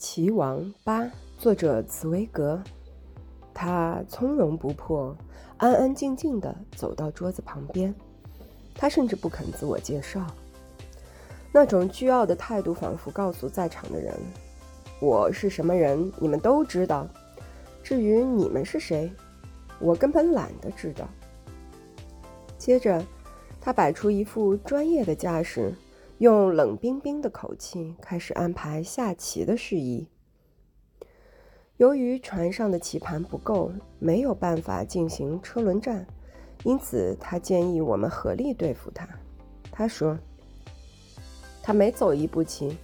棋王八，作者茨威格。他从容不迫，安安静静地走到桌子旁边。他甚至不肯自我介绍，那种倨傲的态度仿佛告诉在场的人：“我是什么人，你们都知道。至于你们是谁，我根本懒得知道。”接着，他摆出一副专业的架势。用冷冰冰的口气开始安排下棋的事宜。由于船上的棋盘不够，没有办法进行车轮战，因此他建议我们合力对付他。他说：“他每走一步棋，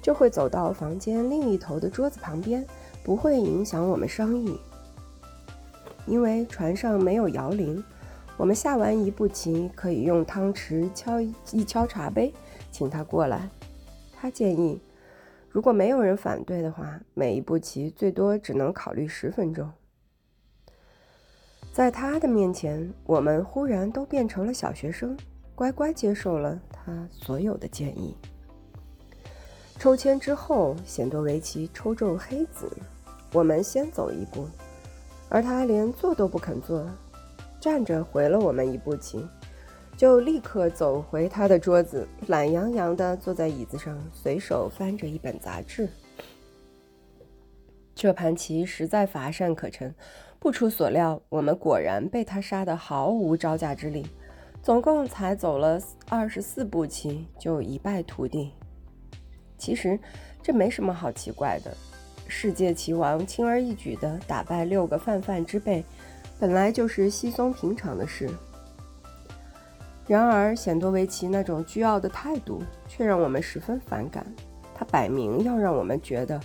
就会走到房间另一头的桌子旁边，不会影响我们商议。因为船上没有摇铃，我们下完一步棋可以用汤匙敲一敲茶杯。”请他过来。他建议，如果没有人反对的话，每一步棋最多只能考虑十分钟。在他的面前，我们忽然都变成了小学生，乖乖接受了他所有的建议。抽签之后，显多维奇抽中黑子，我们先走一步，而他连坐都不肯坐，站着回了我们一步棋。就立刻走回他的桌子，懒洋洋地坐在椅子上，随手翻着一本杂志。这盘棋实在乏善可陈，不出所料，我们果然被他杀得毫无招架之力。总共才走了二十四步棋，就一败涂地。其实这没什么好奇怪的，世界棋王轻而易举地打败六个泛泛之辈，本来就是稀松平常的事。然而，显多维奇那种倨傲的态度却让我们十分反感。他摆明要让我们觉得，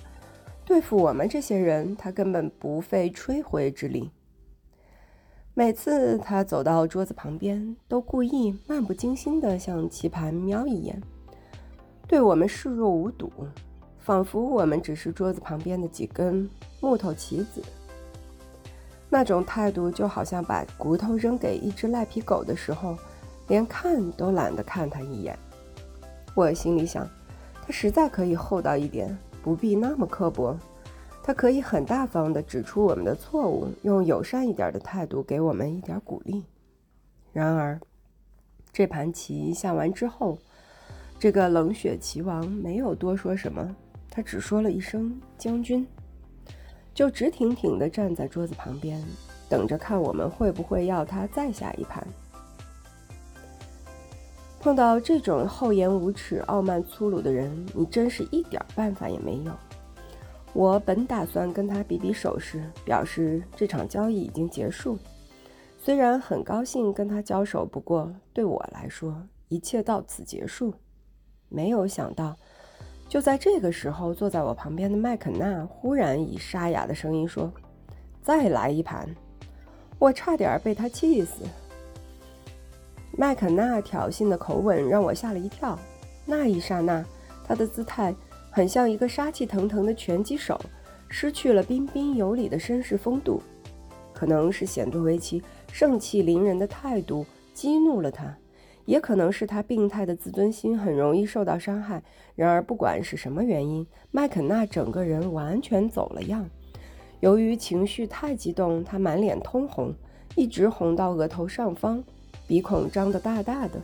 对付我们这些人，他根本不费吹灰之力。每次他走到桌子旁边，都故意漫不经心地向棋盘瞄一眼，对我们视若无睹，仿佛我们只是桌子旁边的几根木头棋子。那种态度就好像把骨头扔给一只赖皮狗的时候。连看都懒得看他一眼，我心里想，他实在可以厚道一点，不必那么刻薄。他可以很大方地指出我们的错误，用友善一点的态度给我们一点鼓励。然而，这盘棋下完之后，这个冷血棋王没有多说什么，他只说了一声“将军”，就直挺挺地站在桌子旁边，等着看我们会不会要他再下一盘。碰到这种厚颜无耻、傲慢粗鲁的人，你真是一点办法也没有。我本打算跟他比比手势，表示这场交易已经结束。虽然很高兴跟他交手，不过对我来说，一切到此结束。没有想到，就在这个时候，坐在我旁边的麦肯纳忽然以沙哑的声音说：“再来一盘！”我差点被他气死。麦肯纳挑衅的口吻让我吓了一跳。那一刹那，他的姿态很像一个杀气腾腾的拳击手，失去了彬彬有礼的绅士风度。可能是显多维奇盛气凌人的态度激怒了他，也可能是他病态的自尊心很容易受到伤害。然而，不管是什么原因，麦肯纳整个人完全走了样。由于情绪太激动，他满脸通红，一直红到额头上方。鼻孔张得大大的，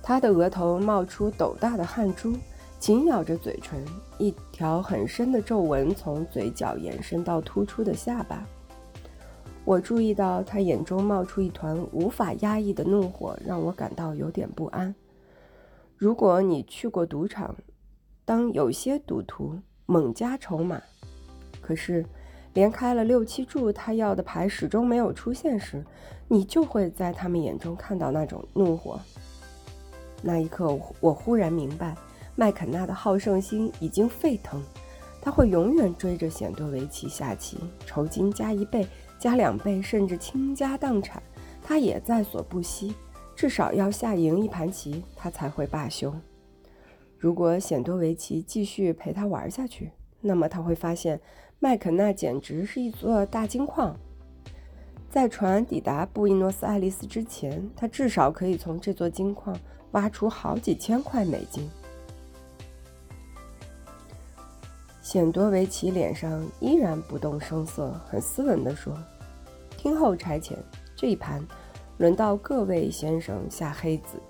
他的额头冒出斗大的汗珠，紧咬着嘴唇，一条很深的皱纹从嘴角延伸到突出的下巴。我注意到他眼中冒出一团无法压抑的怒火，让我感到有点不安。如果你去过赌场，当有些赌徒猛加筹码，可是。连开了六七注，他要的牌始终没有出现时，你就会在他们眼中看到那种怒火。那一刻，我忽然明白，麦肯纳的好胜心已经沸腾，他会永远追着显多维奇下棋，酬金加一倍、加两倍，甚至倾家荡产，他也在所不惜。至少要下赢一盘棋，他才会罢休。如果显多维奇继续陪他玩下去，那么他会发现。麦肯纳简直是一座大金矿，在船抵达布宜诺斯艾利斯之前，他至少可以从这座金矿挖出好几千块美金。显多维奇脸上依然不动声色，很斯文地说：“听候差遣，这一盘轮到各位先生下黑子。”